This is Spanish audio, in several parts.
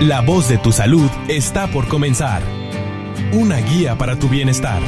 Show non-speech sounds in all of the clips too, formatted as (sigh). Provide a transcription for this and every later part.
La voz de tu salud está por comenzar. Una guía para tu bienestar.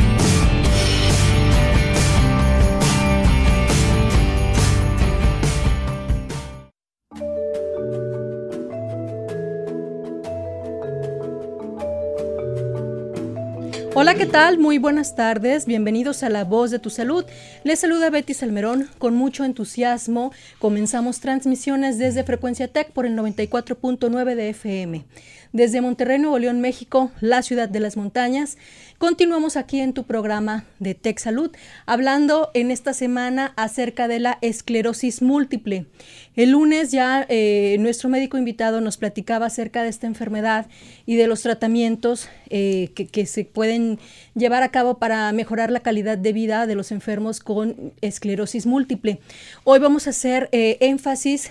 Hola, ¿qué tal? Muy buenas tardes. Bienvenidos a La Voz de tu Salud. Les saluda Betty Salmerón. Con mucho entusiasmo comenzamos transmisiones desde Frecuencia Tech por el 94.9 de FM desde Monterrey, Nuevo León, México, la ciudad de las montañas. Continuamos aquí en tu programa de Tech Salud, hablando en esta semana acerca de la esclerosis múltiple. El lunes ya eh, nuestro médico invitado nos platicaba acerca de esta enfermedad y de los tratamientos eh, que, se pueden llevar a cabo para mejorar la calidad de vida de los enfermos con esclerosis múltiple. Hoy vamos a hacer eh, énfasis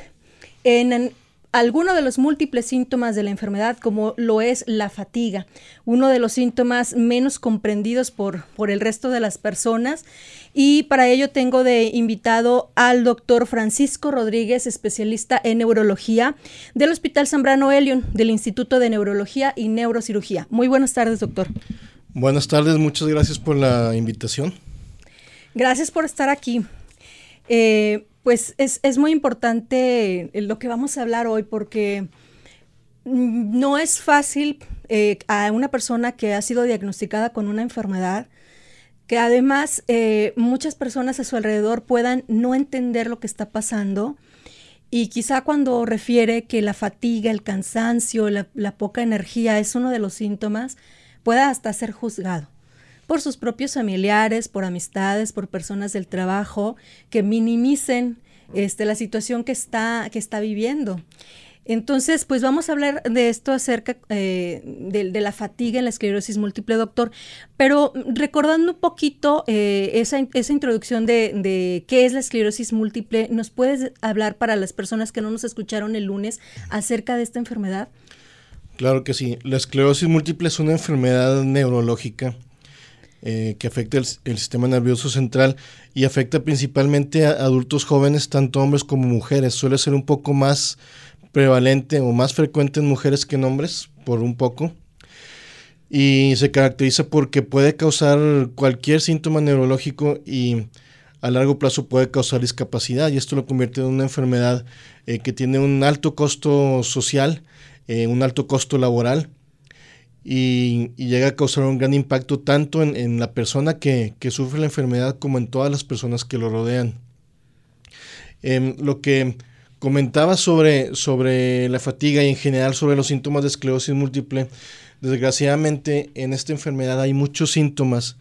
en algunos de los múltiples síntomas de la enfermedad, como lo es la fatiga, uno de los síntomas menos comprendidos por, por el resto de las personas. Y para ello tengo de invitado al doctor Francisco Rodríguez, especialista en neurología del Hospital Zambrano Elion, del Instituto de Neurología y Neurocirugía. Muy buenas tardes, doctor. Buenas tardes, muchas gracias por la invitación. Gracias por estar aquí. Eh, pues es, muy importante lo que vamos a hablar hoy porque no es fácil eh, a una persona que ha sido diagnosticada con una enfermedad, que además eh, muchas personas a su alrededor puedan no entender lo que está pasando y quizá cuando refiere que la fatiga, el cansancio, la poca energía es uno de los síntomas, pueda hasta ser juzgado por sus propios familiares, por amistades, por personas del trabajo, que minimicen este, la situación que está, que está viviendo. Entonces, pues vamos a hablar de esto acerca eh, de, la fatiga en la esclerosis múltiple, doctor. Pero recordando un poquito eh, esa, esa, introducción de, de, qué es la esclerosis múltiple, ¿nos puedes hablar para las personas que no nos escucharon el lunes acerca de esta enfermedad? Claro que sí. La esclerosis múltiple es una enfermedad neurológica eh, que afecta el, sistema nervioso central y afecta principalmente a adultos jóvenes, tanto hombres como mujeres. Suele ser un poco más prevalente o más frecuente en mujeres que en hombres, por un poco. Y se caracteriza porque puede causar cualquier síntoma neurológico y a largo plazo puede causar discapacidad y esto lo convierte en una enfermedad eh, que tiene un alto costo social, eh, un alto costo laboral y, llega a causar un gran impacto tanto en, la persona que, sufre la enfermedad como en todas las personas que lo rodean. Em, lo que comentaba sobre, sobre la fatiga y en general sobre los síntomas de esclerosis múltiple, desgraciadamente en esta enfermedad hay muchos síntomas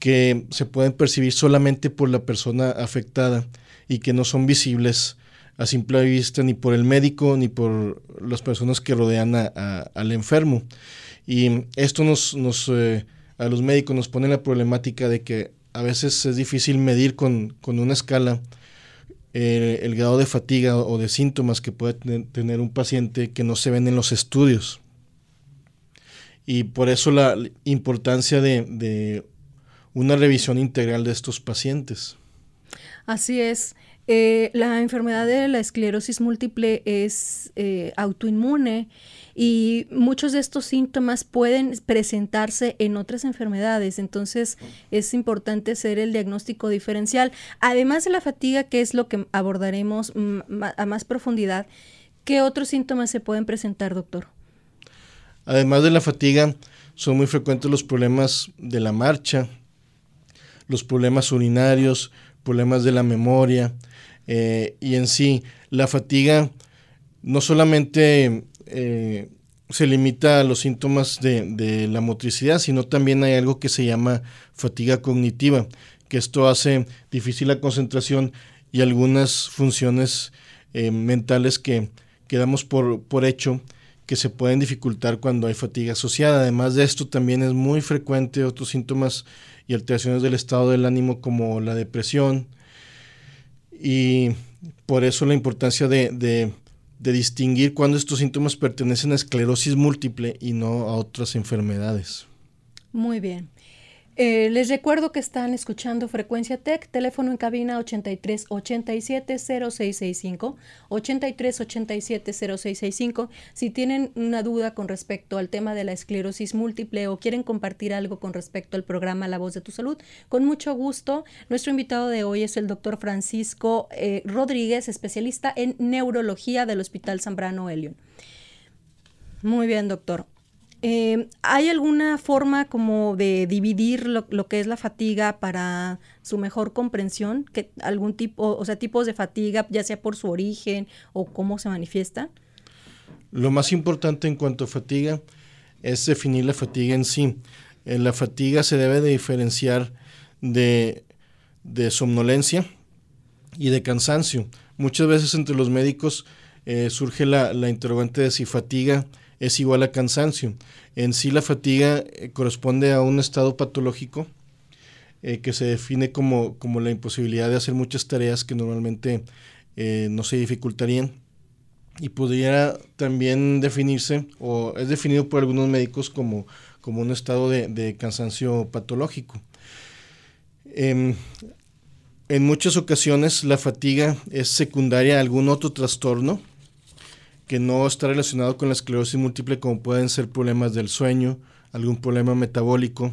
que se pueden percibir solamente por la persona afectada y que no son visibles a simple vista ni por el médico ni por las personas que rodean al enfermo. Y esto nos, nos eh, a los médicos nos pone la problemática de que a veces es difícil medir con, una escala eh, el grado de fatiga o de síntomas que puede tener un paciente que no se ven en los estudios. Y por eso la importancia de, de una revisión integral de estos pacientes. Así es. Eh, la enfermedad de la esclerosis múltiple es autoinmune y muchos de estos síntomas pueden presentarse en otras enfermedades, entonces es importante hacer el diagnóstico diferencial. Además de la fatiga, que es lo que abordaremos a más profundidad, ¿qué otros síntomas se pueden presentar, doctor? Además de la fatiga, son muy frecuentes los problemas de la marcha, los problemas urinarios, problemas de la memoria eh, y en sí la fatiga no solamente eh, se limita a los síntomas de, la motricidad, sino también hay algo que se llama fatiga cognitiva, que esto hace difícil la concentración y algunas funciones eh, mentales que, quedamos por, por hecho que se pueden dificultar cuando hay fatiga asociada. Además de esto, también es muy frecuente otros síntomas y alteraciones del estado del ánimo como la depresión. Y por eso la importancia de de distinguir cuándo estos síntomas pertenecen a esclerosis múltiple y no a otras enfermedades. Muy bien. Eh, les recuerdo que están escuchando Frecuencia Tech, teléfono en cabina 83 87 0665, 83 87 0665. Si tienen una duda con respecto al tema de la esclerosis múltiple o quieren compartir algo con respecto al programa La Voz de tu Salud, con mucho gusto. Nuestro invitado de hoy es el doctor Francisco eh, Rodríguez, especialista en neurología del Hospital Zambrano Elion. Muy bien, doctor. Eh, ¿Hay alguna forma como de dividir lo, que es la fatiga para su mejor comprensión? ¿Algún tipo, o sea, tipos de fatiga, ya sea por su origen o cómo se manifiesta? Lo más importante en cuanto a fatiga es definir la fatiga en sí. En la fatiga se debe de diferenciar de, somnolencia y de cansancio. Muchas veces entre los médicos eh, surge la, la interrogante de si fatiga es igual a cansancio. En sí la fatiga eh, corresponde a un estado patológico eh, que se define como, como, la imposibilidad de hacer muchas tareas que normalmente eh, no se dificultarían y pudiera también definirse o es definido por algunos médicos como, como un estado de, cansancio patológico. Em, en muchas ocasiones la fatiga es secundaria a algún otro trastorno que no está relacionado con la esclerosis múltiple como pueden ser problemas del sueño, algún problema metabólico.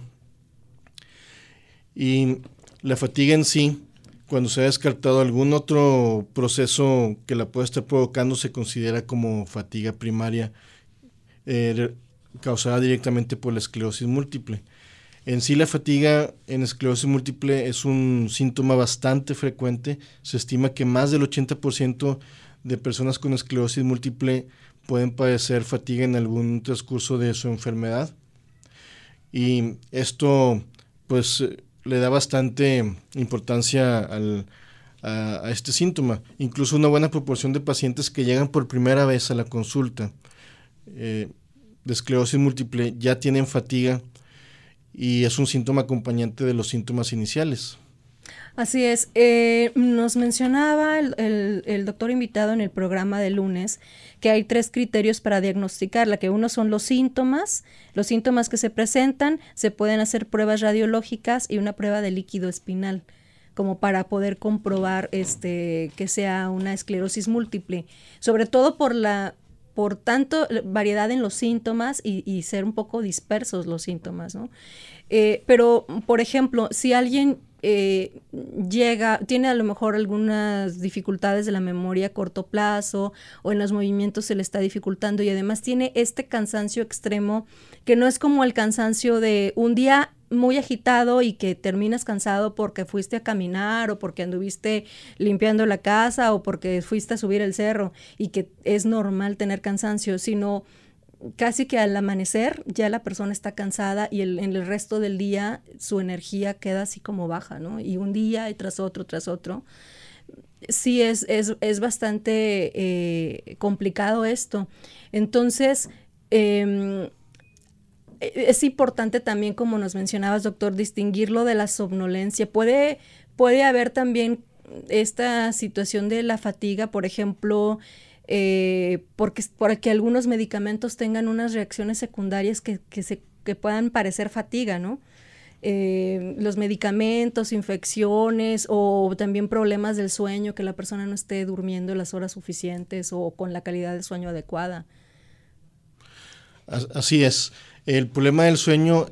Y la fatiga en sí, cuando se ha descartado algún otro proceso que la pueda estar provocando, se considera como fatiga primaria eh, causada directamente por la esclerosis múltiple. En sí la fatiga en esclerosis múltiple es un síntoma bastante frecuente. Se estima que más del 80% de personas con esclerosis múltiple pueden padecer fatiga en algún transcurso de su enfermedad. Y esto pues le da bastante importancia a, este síntoma. Incluso una buena proporción de pacientes que llegan por primera vez a la consulta eh, de esclerosis múltiple ya tienen fatiga y es un síntoma acompañante de los síntomas iniciales. Así es. Eh, nos mencionaba el, doctor invitado en el programa de lunes que hay tres criterios para diagnosticarla, que uno son los síntomas, los síntomas que se presentan, se pueden hacer pruebas radiológicas y una prueba de líquido espinal como para poder comprobar este que sea una esclerosis múltiple, sobre todo por la por tanto variedad en los síntomas y, ser un poco dispersos los síntomas, ¿no? Eh, pero, por ejemplo, si alguien eh, llega, tiene a lo mejor algunas dificultades de la memoria a corto plazo o en los movimientos se le está dificultando y además tiene este cansancio extremo que no es como el cansancio de un día muy agitado y que terminas cansado porque fuiste a caminar o porque anduviste limpiando la casa o porque fuiste a subir el cerro y que es normal tener cansancio, sino casi que al amanecer ya la persona está cansada y en el resto del día su energía queda así como baja, ¿no? Y un día y tras otro, tras otro. Sí, es, es, bastante eh, complicado esto. Entonces, em, e, es importante también, como nos mencionabas, doctor, distinguirlo de la somnolencia. Puede, puede haber también esta situación de la fatiga, por ejemplo, eh, porque, que algunos medicamentos tengan unas reacciones secundarias que, se, que puedan parecer fatiga, ¿no? Eh, los medicamentos, infecciones o también problemas del sueño, que la persona no esté durmiendo las horas suficientes o con la calidad de sueño adecuada. Así es. El problema del sueño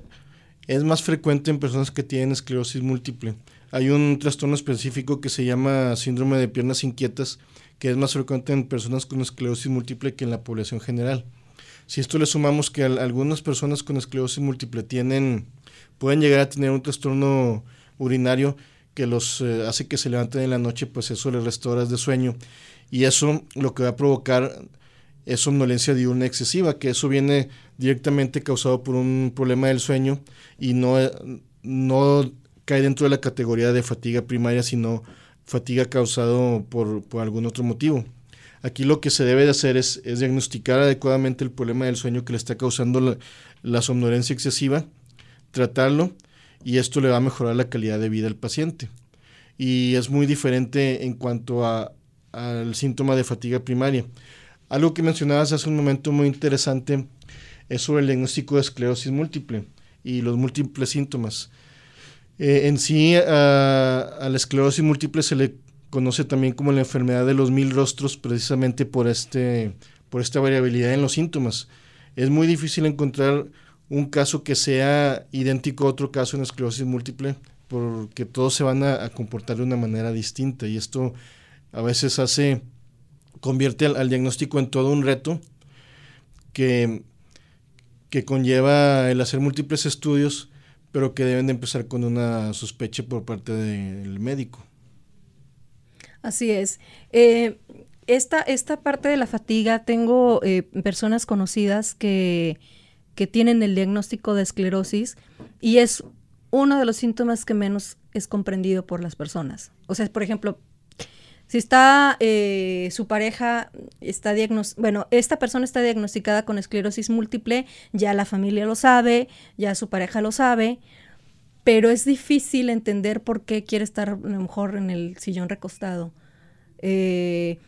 es más frecuente en personas que tienen esclerosis múltiple. Hay un trastorno específico que se llama síndrome de piernas inquietas, que es más frecuente en personas con esclerosis múltiple que en la población general. Si esto le sumamos que algunas personas con esclerosis múltiple tienen, pueden llegar a tener un trastorno urinario que los eh, hace que se levanten en la noche, pues eso les resta horas de sueño. Y eso lo que va a provocar es somnolencia diurna excesiva, que eso viene directamente causado por un problema del sueño y no, no cae dentro de la categoría de fatiga primaria, sino fatiga causado por, algún otro motivo. Aquí lo que se debe de hacer es, diagnosticar adecuadamente el problema del sueño que le está causando la, somnolencia excesiva, tratarlo y esto le va a mejorar la calidad de vida al paciente. Y es muy diferente en cuanto al síntoma de fatiga primaria. Algo que mencionabas hace un momento muy interesante es sobre el diagnóstico de esclerosis múltiple y los múltiples síntomas. Eh, en sí, a, la esclerosis múltiple se le conoce también como la enfermedad de los mil rostros, precisamente por, este, por esta variabilidad en los síntomas. Es muy difícil encontrar un caso que sea idéntico a otro caso en esclerosis múltiple, porque todos se van a, comportar de una manera distinta y esto a veces hace, convierte al, diagnóstico en todo un reto que, que conlleva el hacer múltiples estudios pero que deben de empezar con una sospecha por parte del médico. Así es. Eh, esta, esta parte de la fatiga, tengo eh, personas conocidas que, que tienen el diagnóstico de esclerosis y es uno de los síntomas que menos es comprendido por las personas. O sea, por ejemplo, si está eh, su pareja, está bueno, esta persona está diagnosticada con esclerosis múltiple, ya la familia lo sabe, ya su pareja lo sabe, pero es difícil entender por qué quiere estar a lo mejor en el sillón recostado. Eh,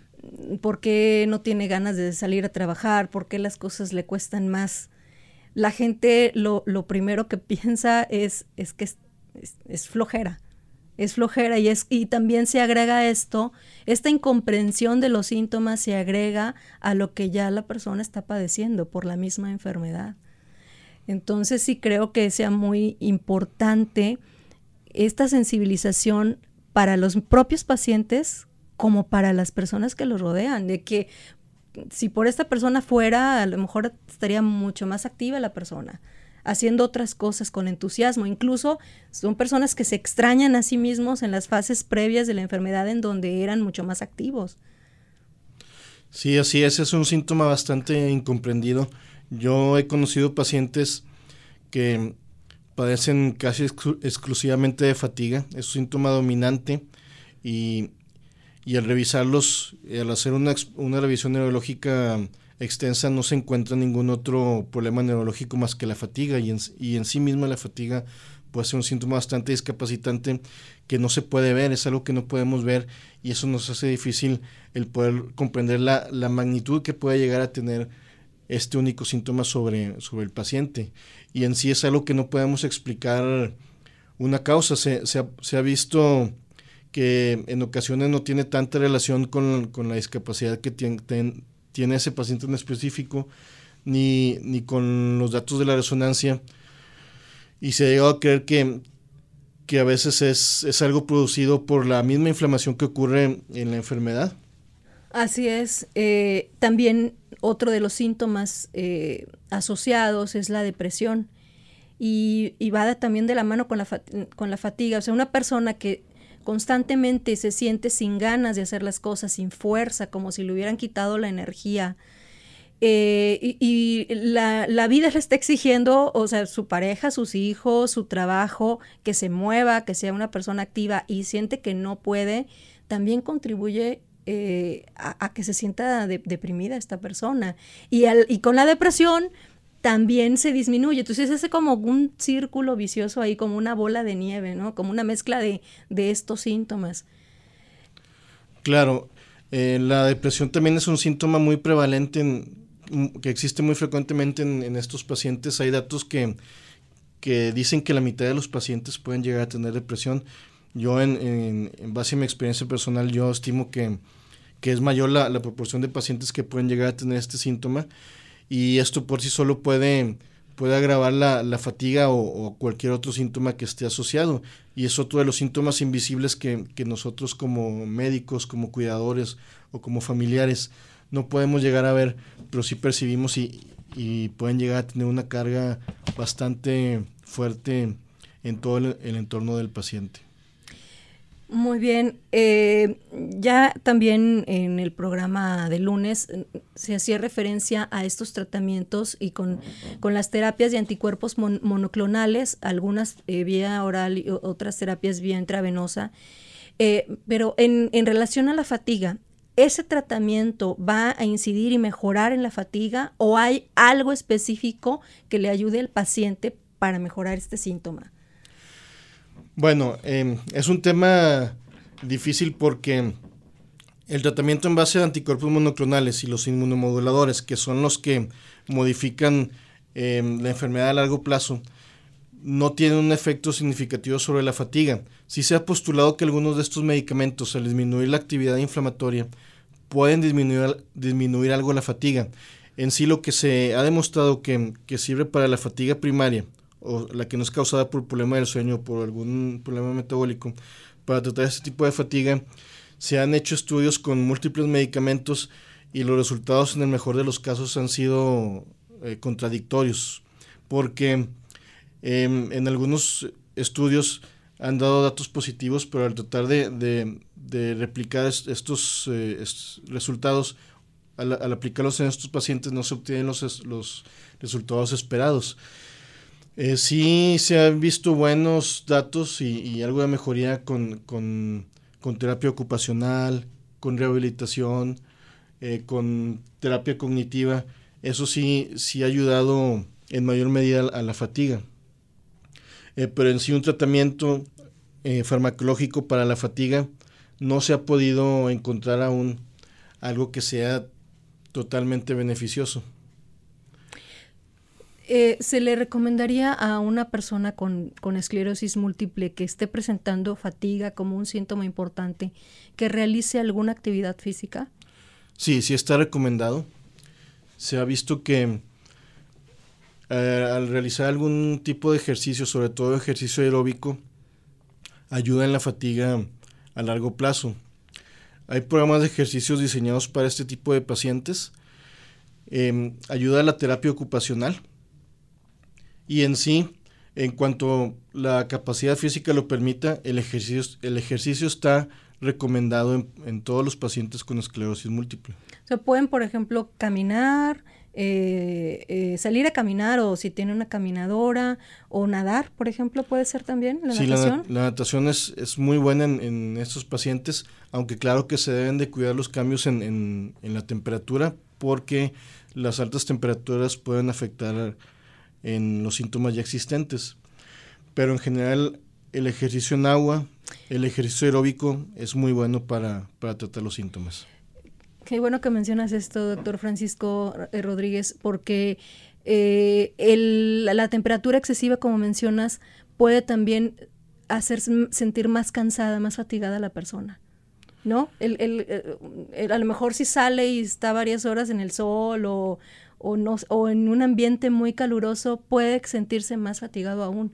por qué no tiene ganas de salir a trabajar, por qué las cosas le cuestan más. La gente lo, primero que (laughs) piensa es, es que es flojera es flojera y, es, y también se agrega esto, esta incomprensión de los síntomas se agrega a lo que ya la persona está padeciendo por la misma enfermedad. Entonces sí creo que sea muy importante esta sensibilización para los propios pacientes como para las personas que los rodean, de que si por esta persona fuera, a lo mejor estaría mucho más activa la persona haciendo otras cosas con entusiasmo. Incluso son personas que se extrañan a sí mismos en las fases previas de la enfermedad en donde eran mucho más activos. Sí, así es, es un síntoma bastante incomprendido. Yo he conocido pacientes que padecen casi exclusivamente de fatiga, es un síntoma dominante y, y al revisarlos, al hacer una, una revisión neurológica extensa no se encuentra ningún otro problema neurológico más que la fatiga y en, y en sí misma la fatiga puede ser un síntoma bastante discapacitante que no se puede ver, es algo que no podemos ver y eso nos hace difícil el poder comprender la, la magnitud que puede llegar a tener este único síntoma sobre, sobre el paciente. Y en sí es algo que no podemos explicar una causa. Se, se, ha, visto que en ocasiones no tiene tanta relación con, con la discapacidad que tiene, tiene ese paciente en específico, ni, ni con los datos de la resonancia. Y se ha llegado a creer que, que a veces es, es algo producido por la misma inflamación que ocurre en la enfermedad. Así es. Eh, también otro de los síntomas eh, asociados es la depresión y, y, va también de la mano con la, con la fatiga. O sea, una persona que constantemente se siente sin ganas de hacer las cosas, sin fuerza, como si le hubieran quitado la energía. Eh, y, la, la, vida le está exigiendo, o sea, su pareja, sus hijos, su trabajo, que se mueva, que sea una persona activa y siente que no puede, también contribuye eh, a, que se sienta deprimida esta persona. Y, al, y con la depresión, también se disminuye. Entonces es como un círculo vicioso ahí, como una bola de nieve, ¿no? Como una mezcla de, estos síntomas. Claro, eh, la depresión también es un síntoma muy prevalente, que existe muy frecuentemente en, estos pacientes. Hay datos que, que, dicen que la mitad de los pacientes pueden llegar a tener depresión. Yo, en, base a mi experiencia personal, yo estimo que, que es mayor la proporción de pacientes que pueden llegar a tener este síntoma y esto por sí solo puede, puede agravar la, la fatiga o, cualquier otro síntoma que esté asociado. Y es otro de los síntomas invisibles que, que, nosotros como médicos, como cuidadores o como familiares no podemos llegar a ver, pero sí percibimos y, y pueden llegar a tener una carga bastante fuerte en todo el entorno del paciente. Muy bien. Eh, ya también en el programa de lunes eh, se hacía referencia a estos tratamientos y con, las terapias de anticuerpos monoclonales, algunas eh, vía oral y otras terapias vía intravenosa. pero en, en relación a la fatiga, ¿ese tratamiento va a incidir y mejorar en la fatiga o hay algo específico que le ayude al paciente para mejorar este síntoma? Bueno, em, es un tema difícil porque el tratamiento en base a anticuerpos monoclonales y los inmunomoduladores, que son los que modifican em, la enfermedad a largo plazo, no tienen un efecto significativo sobre la fatiga. Sí se ha postulado que algunos de estos medicamentos, al disminuir la actividad inflamatoria, pueden disminuir, disminuir algo la fatiga. En sí lo que se ha demostrado que, que sirve para la fatiga primaria, o la que no es causada por problema del sueño o por algún problema metabólico, para tratar este tipo de fatiga, se han hecho estudios con múltiples medicamentos y los resultados en el mejor de los casos han sido eh, contradictorios, porque em, en algunos estudios han dado datos positivos, pero al tratar de, replicar estos, eh, resultados, al, aplicarlos en estos pacientes no se obtienen los, los resultados esperados. Eh, sí se han visto buenos datos y, algo de mejoría con, con, terapia ocupacional, con rehabilitación, eh, con terapia cognitiva. Eso sí, sí ha ayudado en mayor medida a la fatiga. Eh, pero en sí un tratamiento farmacológico para la fatiga no se ha podido encontrar aún algo que sea totalmente beneficioso. Eh, ¿Se le recomendaría a una persona con, esclerosis múltiple que esté presentando fatiga como un síntoma importante que realice alguna actividad física? Sí, sí está recomendado. Se ha visto que eh, al realizar algún tipo de ejercicio, sobre todo ejercicio aeróbico, ayuda en la fatiga a largo plazo. Hay programas de ejercicios diseñados para este tipo de pacientes. Em, ayuda a la terapia ocupacional y en sí, en cuanto la capacidad física lo permita, el ejercicio, el ejercicio está recomendado en, todos los pacientes con esclerosis múltiple. O sea, pueden, por ejemplo, caminar, eh, eh, salir a caminar o si tiene una caminadora o nadar, por ejemplo, puede ser también la sí, natación. La, la natación es, es, muy buena en, en, estos pacientes, aunque claro que se deben de cuidar los cambios en, en, en la temperatura porque las altas temperaturas pueden afectar en los síntomas ya existentes. Pero en general el ejercicio en agua, el ejercicio aeróbico es muy bueno para, tratar los síntomas. Qué bueno que mencionas esto, doctor Francisco eh, Rodríguez, porque eh, la temperatura excesiva, como mencionas, puede también hacer sentir más cansada, más fatigada a la persona. ¿No? a lo mejor si sale y está varias horas en el sol o, o, no, o en un ambiente muy caluroso puede sentirse más fatigado aún.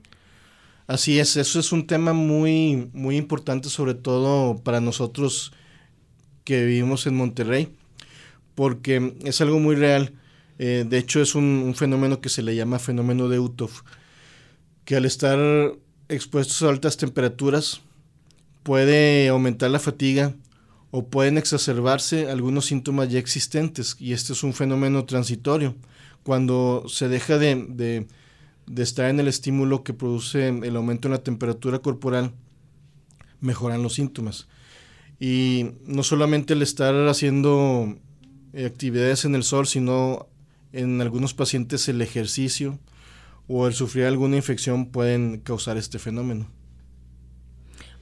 Así es, eso es un tema muy, muy importante, sobre todo para nosotros que vivimos en Monterrey, porque es algo muy real. Eh, de hecho, es un, fenómeno que se le llama fenómeno de Utov, que al estar expuestos a altas temperaturas puede aumentar la fatiga, o pueden exacerbarse algunos síntomas ya existentes y este es un fenómeno transitorio. Cuando se deja de, estar en el estímulo que produce el aumento en la temperatura corporal, mejoran los síntomas. Y no solamente el estar haciendo eh, actividades en el sol, sino en algunos pacientes el ejercicio o el sufrir alguna infección pueden causar este fenómeno.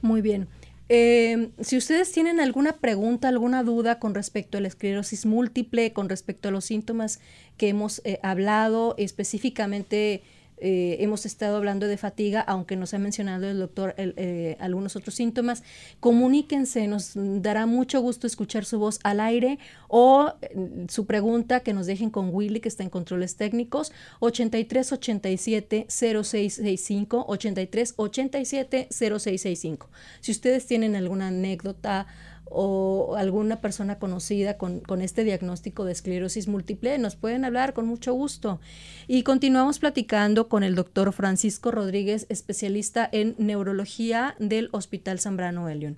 Muy bien. Eh, si ustedes tienen alguna pregunta, alguna duda con respecto a la esclerosis múltiple, con respecto a los síntomas que hemos eh, hablado, específicamente eh, hemos estado hablando de fatiga, aunque nos ha mencionado el doctor eh, algunos otros síntomas. Comuníquense, nos dará mucho gusto escuchar su voz al aire o mm, su pregunta que nos dejen con Willy, que está en controles técnicos, 83 87 0665, 83 87 0665. Si ustedes tienen alguna anécdota, o alguna persona conocida con, este diagnóstico de esclerosis múltiple, nos pueden hablar con mucho gusto. Y continuamos platicando con el doctor Francisco Rodríguez, especialista en neurología del Hospital Zambrano Elion.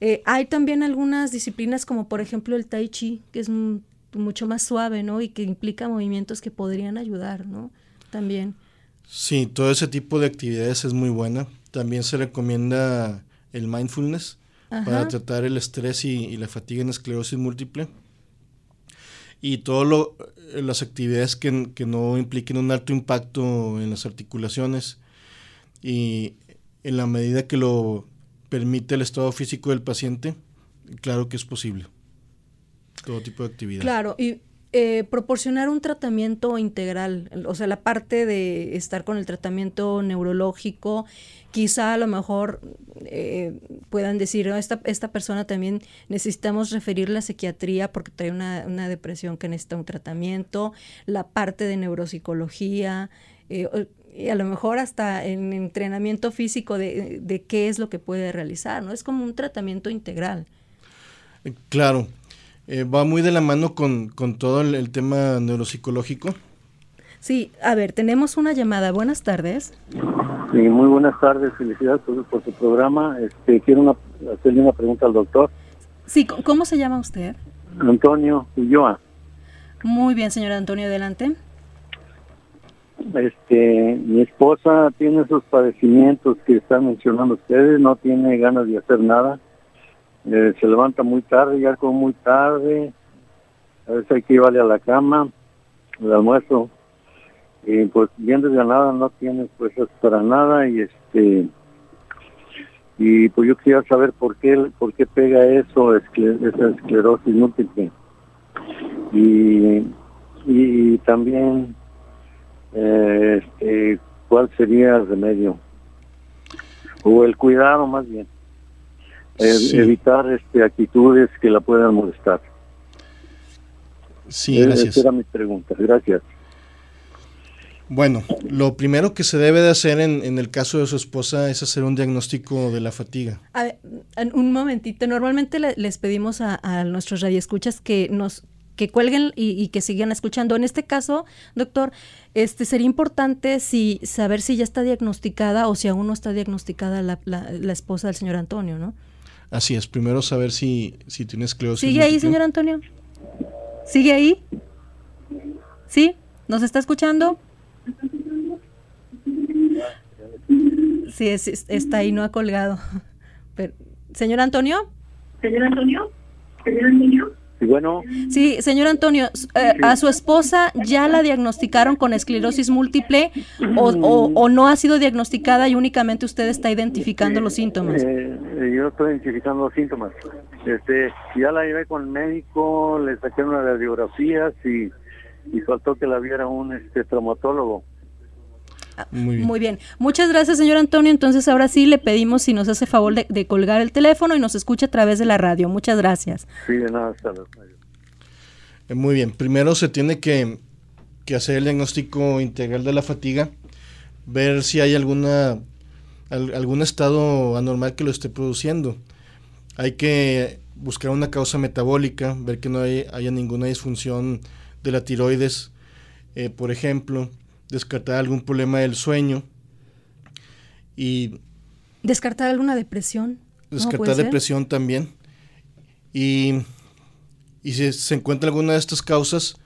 Eh, hay también algunas disciplinas como por ejemplo el tai chi, que es mucho más suave, ¿no? Y que implica movimientos que podrían ayudar, ¿no? También. Sí, todo ese tipo de actividades es muy buena. También se recomienda el mindfulness, para tratar el estrés y, la fatiga en esclerosis múltiple. Y todas las actividades que, no impliquen un alto impacto en las articulaciones y en la medida que lo permite el estado físico del paciente, claro que es posible. Todo tipo de actividad. Claro, y eh, proporcionar un tratamiento integral, o sea, la parte de estar con el tratamiento neurológico, quizá a lo mejor eh, puedan decir, esta, esta persona también necesitamos referirla a psiquiatría porque trae una, una depresión que necesita un tratamiento, la parte de neuropsicología, eh, y a lo mejor hasta en entrenamiento físico de, de, qué es lo que puede realizar, ¿no? Es como un tratamiento integral. Claro, eh, va muy de la mano con, con todo el, el, tema neuropsicológico. Sí, a ver, tenemos una llamada. Buenas tardes. Sí, muy buenas tardes. Felicidades por, por su programa. Este, quiero una, hacerle una pregunta al doctor. Sí, ¿cómo se llama usted? Antonio Ulloa. Muy bien, señor Antonio, adelante. Este, mi esposa tiene esos padecimientos que están mencionando ustedes, no tiene ganas de hacer nada eh, se levanta muy tarde, ya como muy tarde, a veces hay que llevarle a la cama, el almuerzo, y pues bien desganada no tiene pues para nada y este y pues yo quería saber por qué por qué pega eso esa esclerosis múltiple. Y y también eh, este, cuál sería el remedio o el cuidado más bien sí. evitar este, actitudes que la puedan molestar. Sí, gracias. Esa era mi pregunta. Gracias. Bueno, lo primero que se debe de hacer en, en, el caso de su esposa es hacer un diagnóstico de la fatiga. A ver, un momentito. Normalmente le, les pedimos a, a, nuestros radioescuchas que nos que cuelguen y, y, que sigan escuchando. En este caso, doctor, este sería importante si saber si ya está diagnosticada o si aún no está diagnosticada la, la, la esposa del señor Antonio, ¿no? Así es, primero saber si, si tiene esclerosis. ¿Sigue ahí, señor Antonio? ¿Sigue ahí? ¿Sí? ¿Nos está escuchando? Sí, es, está ahí, no ha colgado. Pero, ¿Señor Antonio? ¿Señor Antonio? ¿Señor Antonio? Sí, bueno. Sí, señor Antonio, eh, ¿a su esposa ya la diagnosticaron con esclerosis múltiple o, o, o, no ha sido diagnosticada y únicamente usted está identificando los síntomas? Eh, yo estoy identificando los síntomas. Este, ya la llevé con el médico, le saqué unas radiografías y, y faltó que la viera un este, traumatólogo. Muy bien. Muy bien. Muchas gracias, señor Antonio. Entonces, ahora sí le pedimos si nos hace favor de, de, colgar el teléfono y nos escucha a través de la radio. Muchas gracias. Sí, de nada, hasta luego. Muy bien. Primero se tiene que, que, hacer el diagnóstico integral de la fatiga, ver si hay alguna al, algún estado anormal que lo esté produciendo. Hay que buscar una causa metabólica, ver que no hay, haya ninguna disfunción de la tiroides, eh, por ejemplo descartar algún problema del sueño y... Descartar alguna depresión. Descartar depresión también. Y, y si se encuentra alguna de estas causas,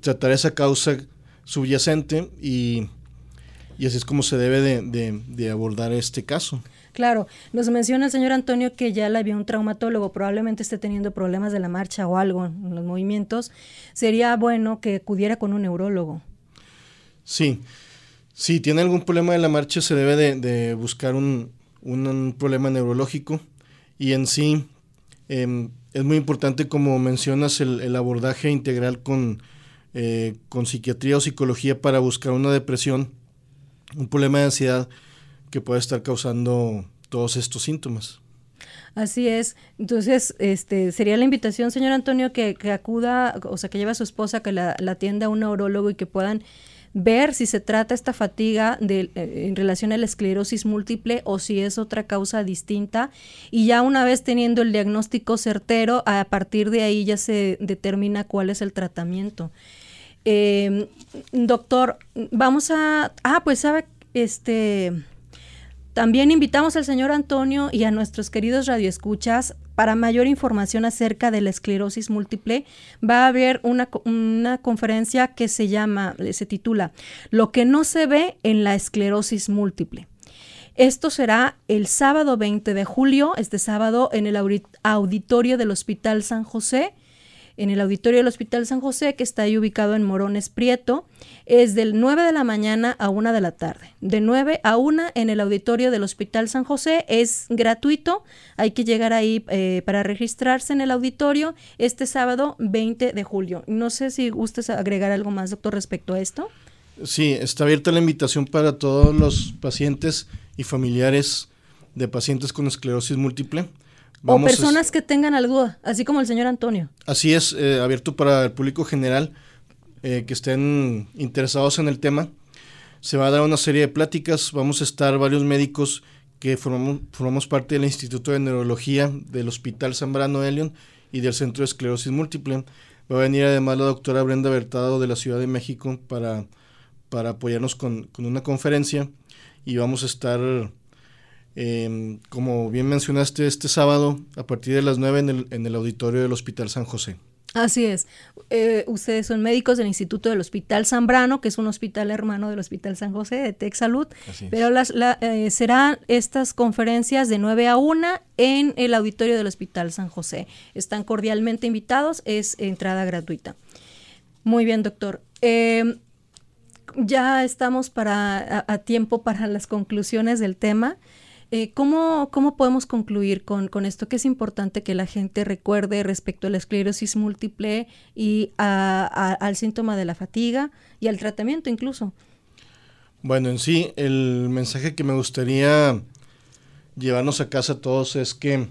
tratar esa causa subyacente y, y así es como se debe de, de, de, abordar este caso. Claro, nos menciona el señor Antonio que ya la vio un traumatólogo, probablemente esté teniendo problemas de la marcha o algo en los movimientos. Sería bueno que acudiera con un neurólogo. Sí, si tiene algún problema de la marcha se debe de, buscar un, un, problema neurológico y en sí eh, es muy importante como mencionas el, el abordaje integral con, eh, con psiquiatría o psicología para buscar una depresión, un problema de ansiedad que puede estar causando todos estos síntomas. Así es. Entonces, este, sería la invitación, señor Antonio, que, que acuda, o sea, que lleve a su esposa, que la, la atienda a un neurólogo y que puedan ver si se trata esta fatiga de, eh, en relación a la esclerosis múltiple o si es otra causa distinta. Y ya una vez teniendo el diagnóstico certero, a partir de ahí ya se determina cuál es el tratamiento. Eh, doctor, vamos a... Ah, pues sabe, este... También invitamos al señor Antonio y a nuestros queridos radioescuchas para mayor información acerca de la esclerosis múltiple. Va a haber una, una, conferencia que se llama, se titula Lo que no se ve en la esclerosis múltiple. Esto será el sábado 20 de julio, este sábado, en el auditorio del Hospital San José. En el auditorio del Hospital San José, que está ahí ubicado en Morones Prieto. Es del 9 de la mañana a 1 de la tarde. De 9 a 1 en el auditorio del Hospital San José. Es gratuito. Hay que llegar ahí eh, para registrarse en el auditorio este sábado 20 de julio. No sé si gustes agregar algo más, doctor, respecto a esto. Sí, está abierta la invitación para todos los pacientes y familiares de pacientes con esclerosis múltiple o personas que tengan alguna, así como el señor Antonio. Así es, eh, abierto para el público general eh, que estén interesados en el tema. Se va a dar una serie de pláticas, vamos a estar varios médicos que formamos, formamos parte del Instituto de Neurología del Hospital Zambrano Elion y del Centro de Esclerosis Múltiple. Va a venir además la doctora Brenda Bertado de la Ciudad de México para, para apoyarnos con, con una conferencia y vamos a estar Em, como bien mencionaste, este sábado a partir de las 9 en el, en el auditorio del Hospital San José. Así es. Eh, ustedes son médicos del Instituto del Hospital Zambrano, que es un hospital hermano del Hospital San José de Tech Salud. Pero las, eh, serán estas conferencias de 9 a 1 en el auditorio del Hospital San José. Están cordialmente invitados, es entrada gratuita. Muy bien, doctor. Em, ya estamos para, a tiempo para las conclusiones del tema. Eh, ¿cómo, podemos concluir con, esto? Que es importante que la gente recuerde respecto a la esclerosis múltiple y al síntoma de la fatiga y al tratamiento incluso. Bueno, en sí, el mensaje que me gustaría llevarnos a casa a todos es que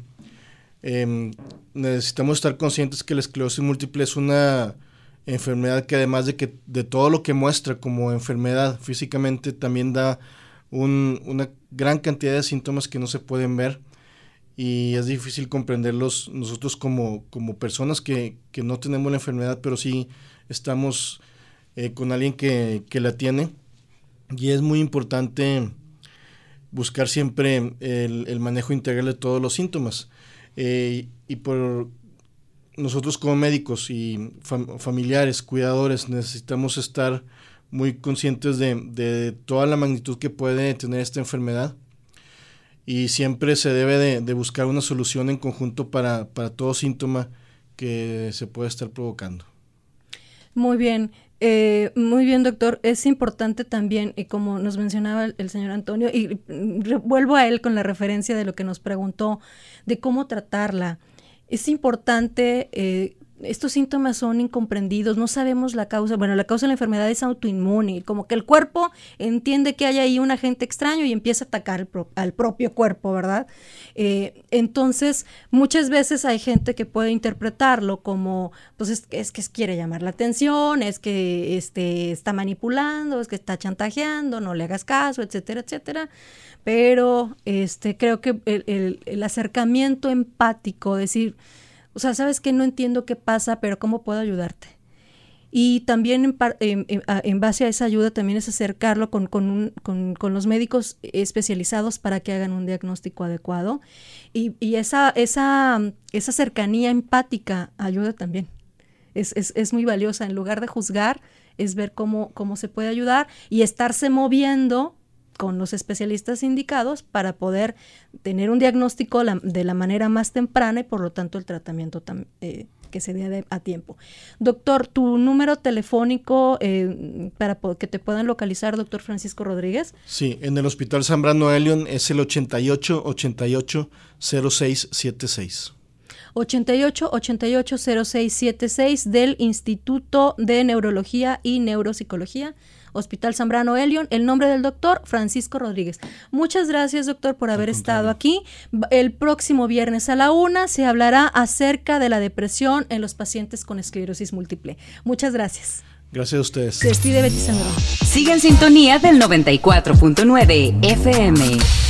em, necesitamos estar conscientes que la esclerosis múltiple es una enfermedad que además de que de todo lo que muestra como enfermedad físicamente también da una gran cantidad de síntomas que no se pueden ver y es difícil comprenderlos nosotros como, como personas que, no tenemos la enfermedad, pero sí estamos eh, con alguien que, la tiene. Y es muy importante buscar siempre el, manejo integral de todos los síntomas. Eh, y por nosotros como médicos y familiares, cuidadores, necesitamos estar muy conscientes de, toda la magnitud que puede tener esta enfermedad y siempre se debe de, buscar una solución en conjunto para, todo síntoma que se puede estar provocando. Muy bien, eh, muy bien, doctor. Es importante también, y como nos mencionaba el, señor Antonio, y vuelvo a él con la referencia de lo que nos preguntó, de cómo tratarla. Es importante eh, estos síntomas son incomprendidos, no sabemos la causa. Bueno, la causa de la enfermedad es autoinmune, como que el cuerpo entiende que hay ahí un agente extraño y empieza a atacar al propio cuerpo, ¿verdad? Eh, entonces, muchas veces hay gente que puede interpretarlo como, pues es, es, que quiere llamar la atención, es que este, está manipulando, es que está chantajeando, no le hagas caso, etcétera, etcétera. Pero este, creo que el, acercamiento empático, decir, o sea, sabes que no entiendo qué pasa, pero ¿cómo puedo ayudarte? Y también en, base a esa ayuda también es acercarlo con, con, con, los médicos especializados para que hagan un diagnóstico adecuado. Y, y esa, esa, esa cercanía empática ayuda también. Es, es, es, muy valiosa. En lugar de juzgar, es ver cómo, cómo se puede ayudar y estarse moviendo con los especialistas indicados para poder tener un diagnóstico de la manera más temprana y por lo tanto el tratamiento eh, que se dé a tiempo. Doctor, tu número telefónico eh, para que te puedan localizar, doctor Francisco Rodríguez. Sí, en el Hospital Zambrano Elion es el 88 88 0676. 88 88 0676 del Instituto de Neurología y Neuropsicología Hospital Zambrano Elion, el nombre del doctor Francisco Rodríguez. Muchas gracias, doctor, por haber estado aquí. El próximo viernes a la una se hablará acerca de la depresión en los pacientes con esclerosis múltiple. Muchas gracias. Gracias a ustedes. Se despide Betty Sigue en sintonía del 94.9 FM.